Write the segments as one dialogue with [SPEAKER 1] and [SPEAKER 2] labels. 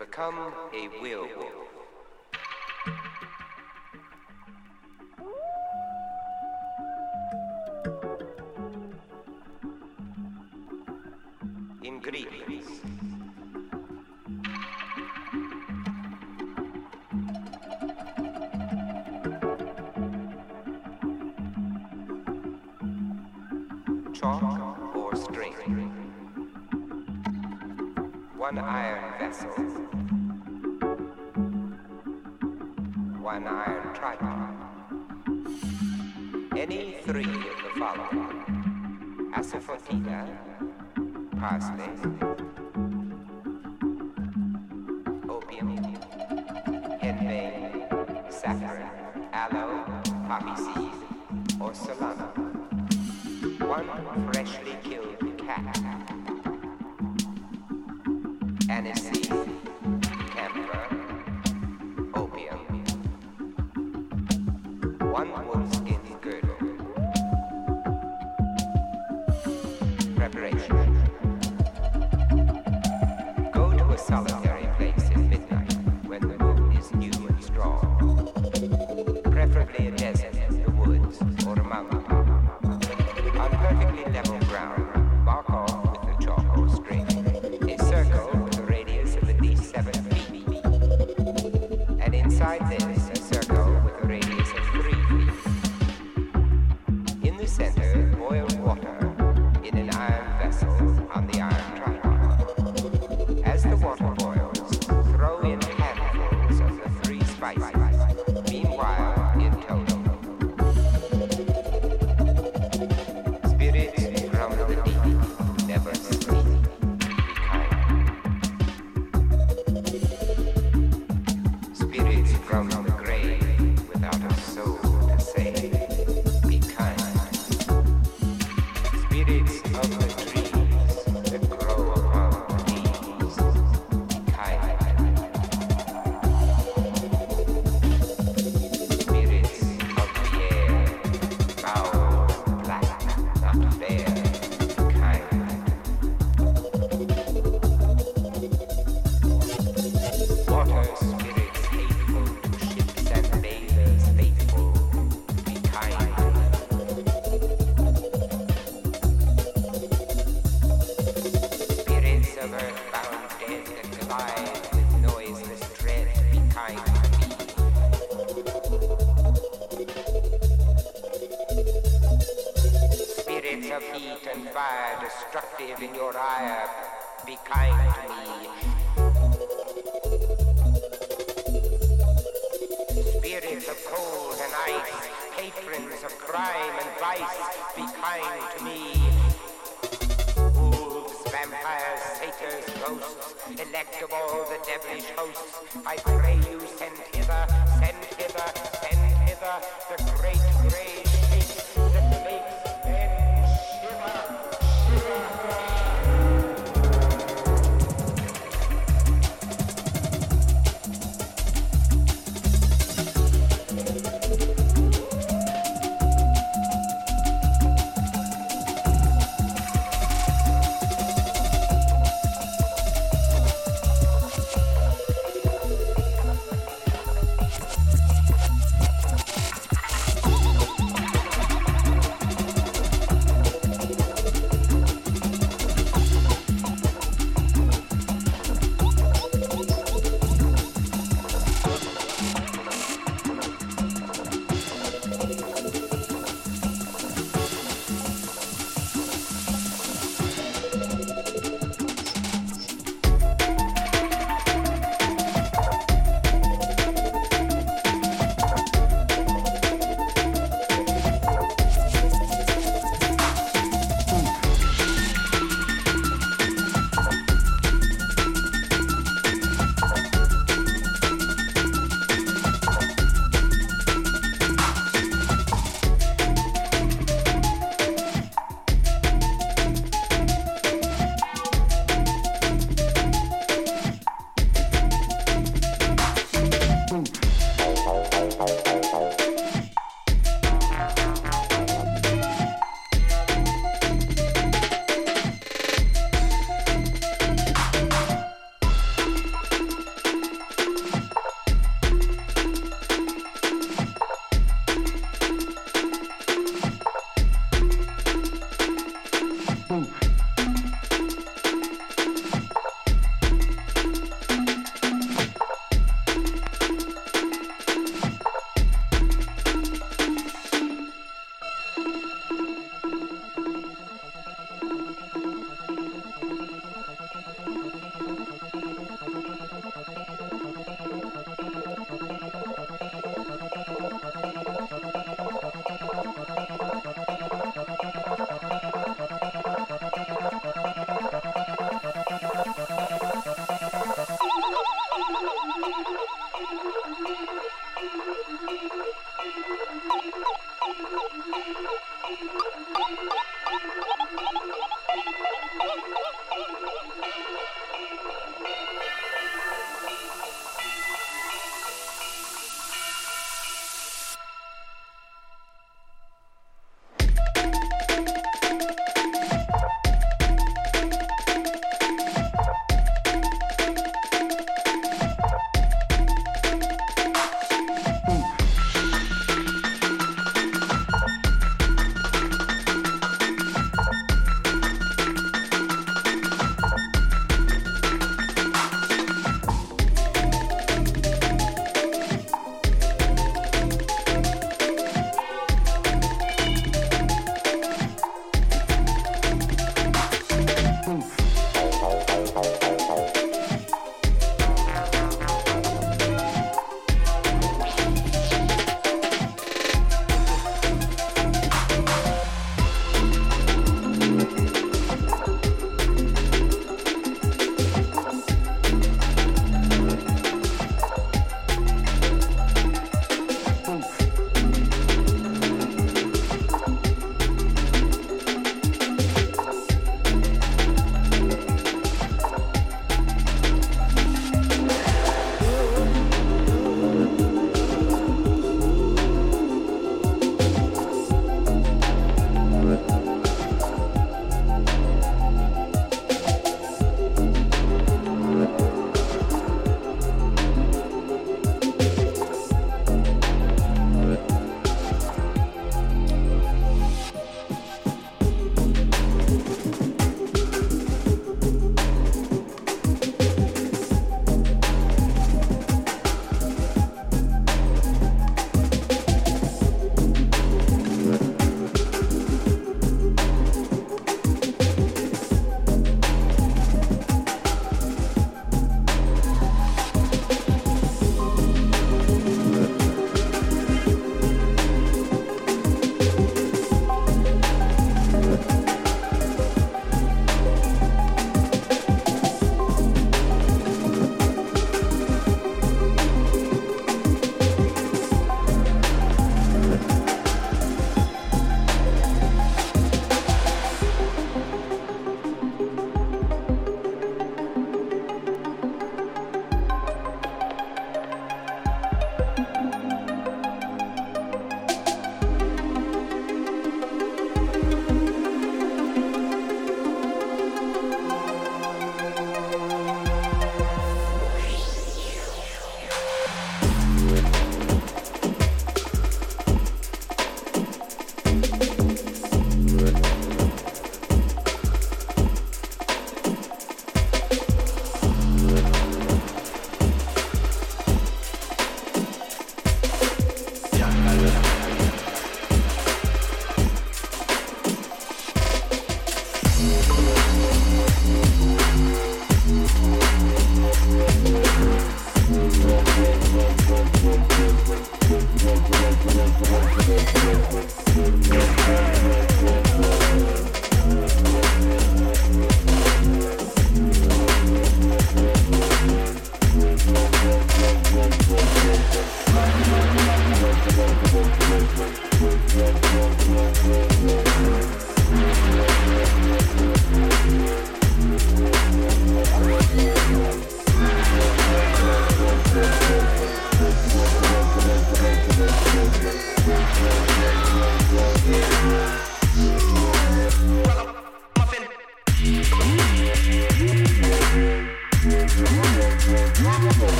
[SPEAKER 1] become a werewolf.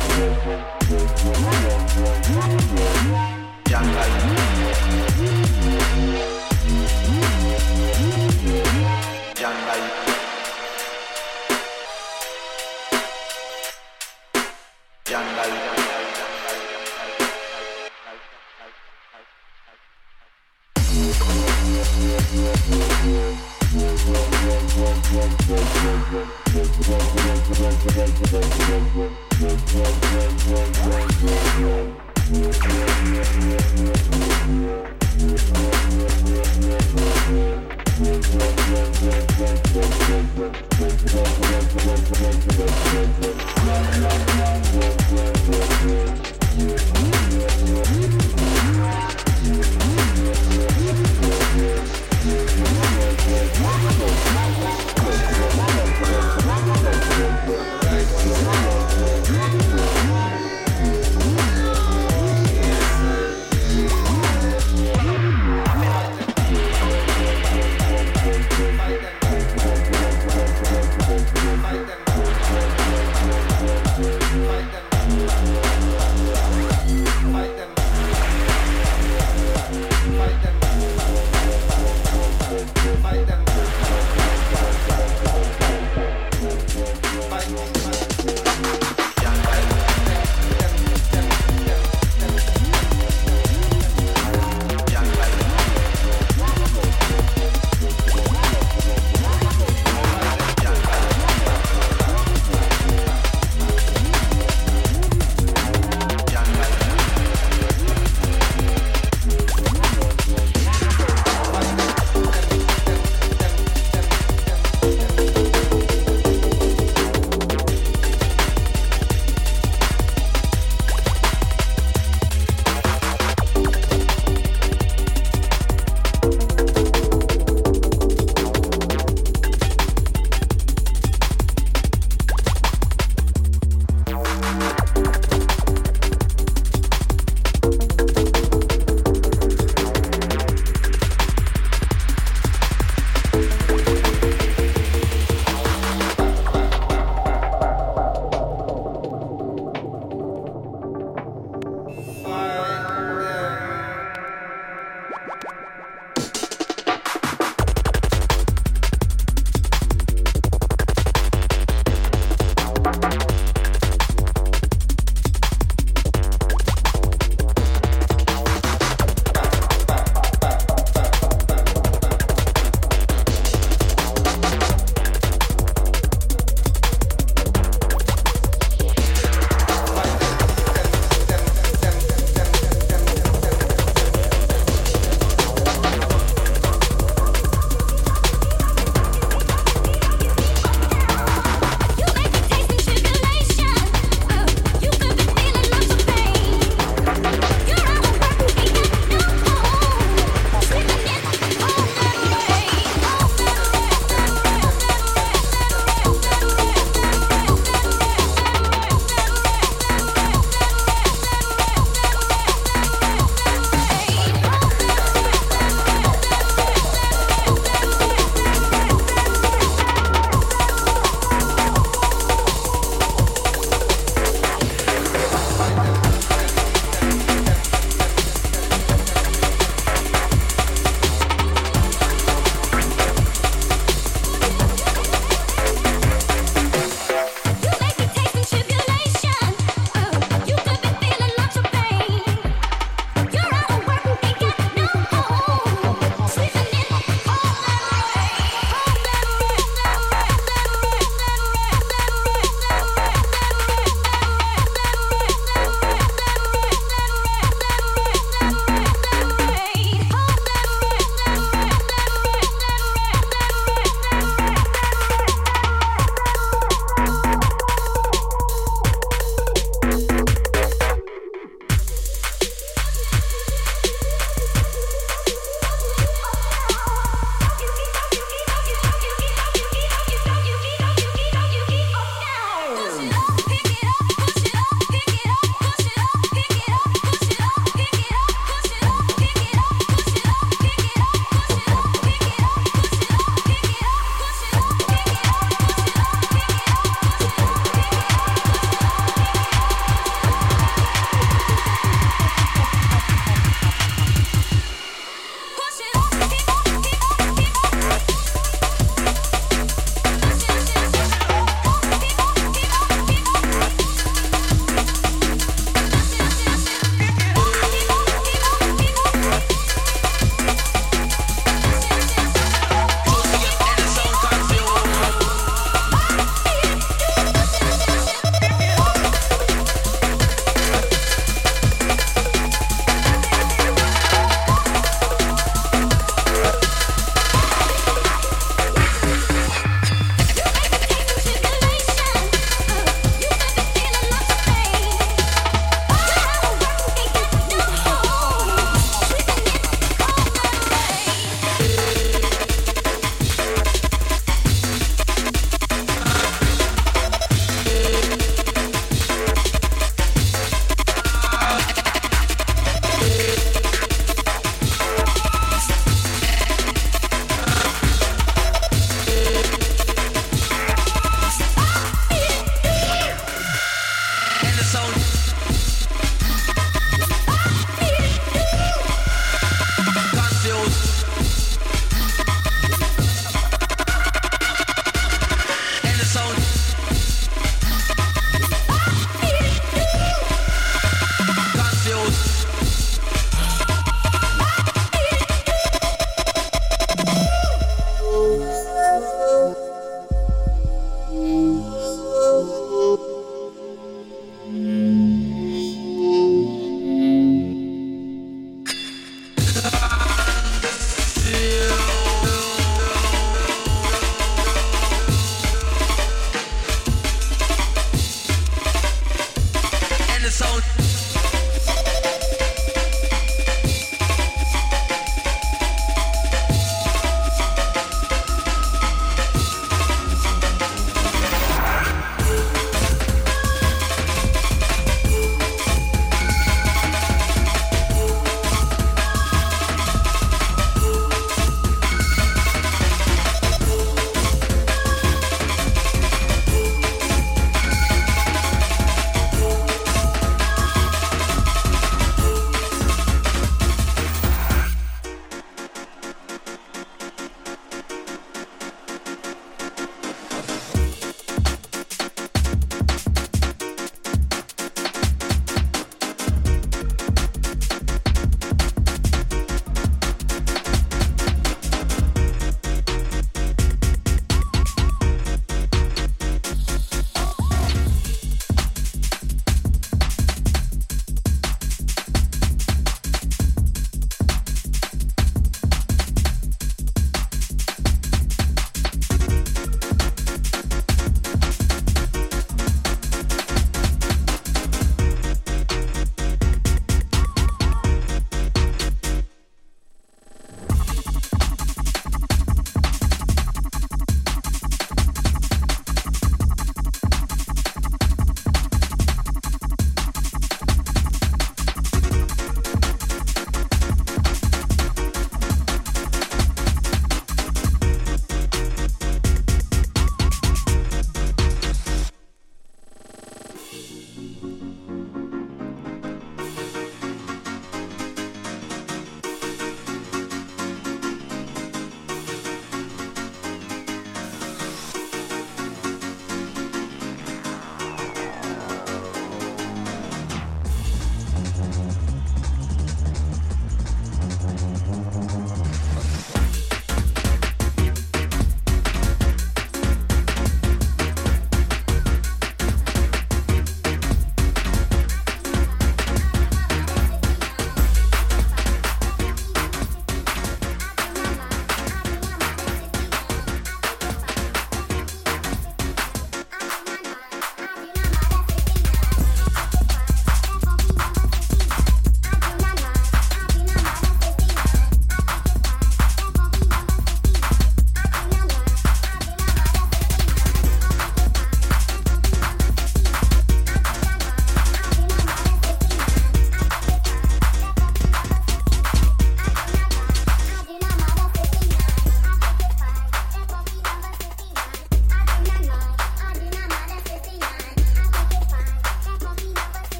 [SPEAKER 2] thank
[SPEAKER 3] you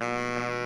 [SPEAKER 4] Música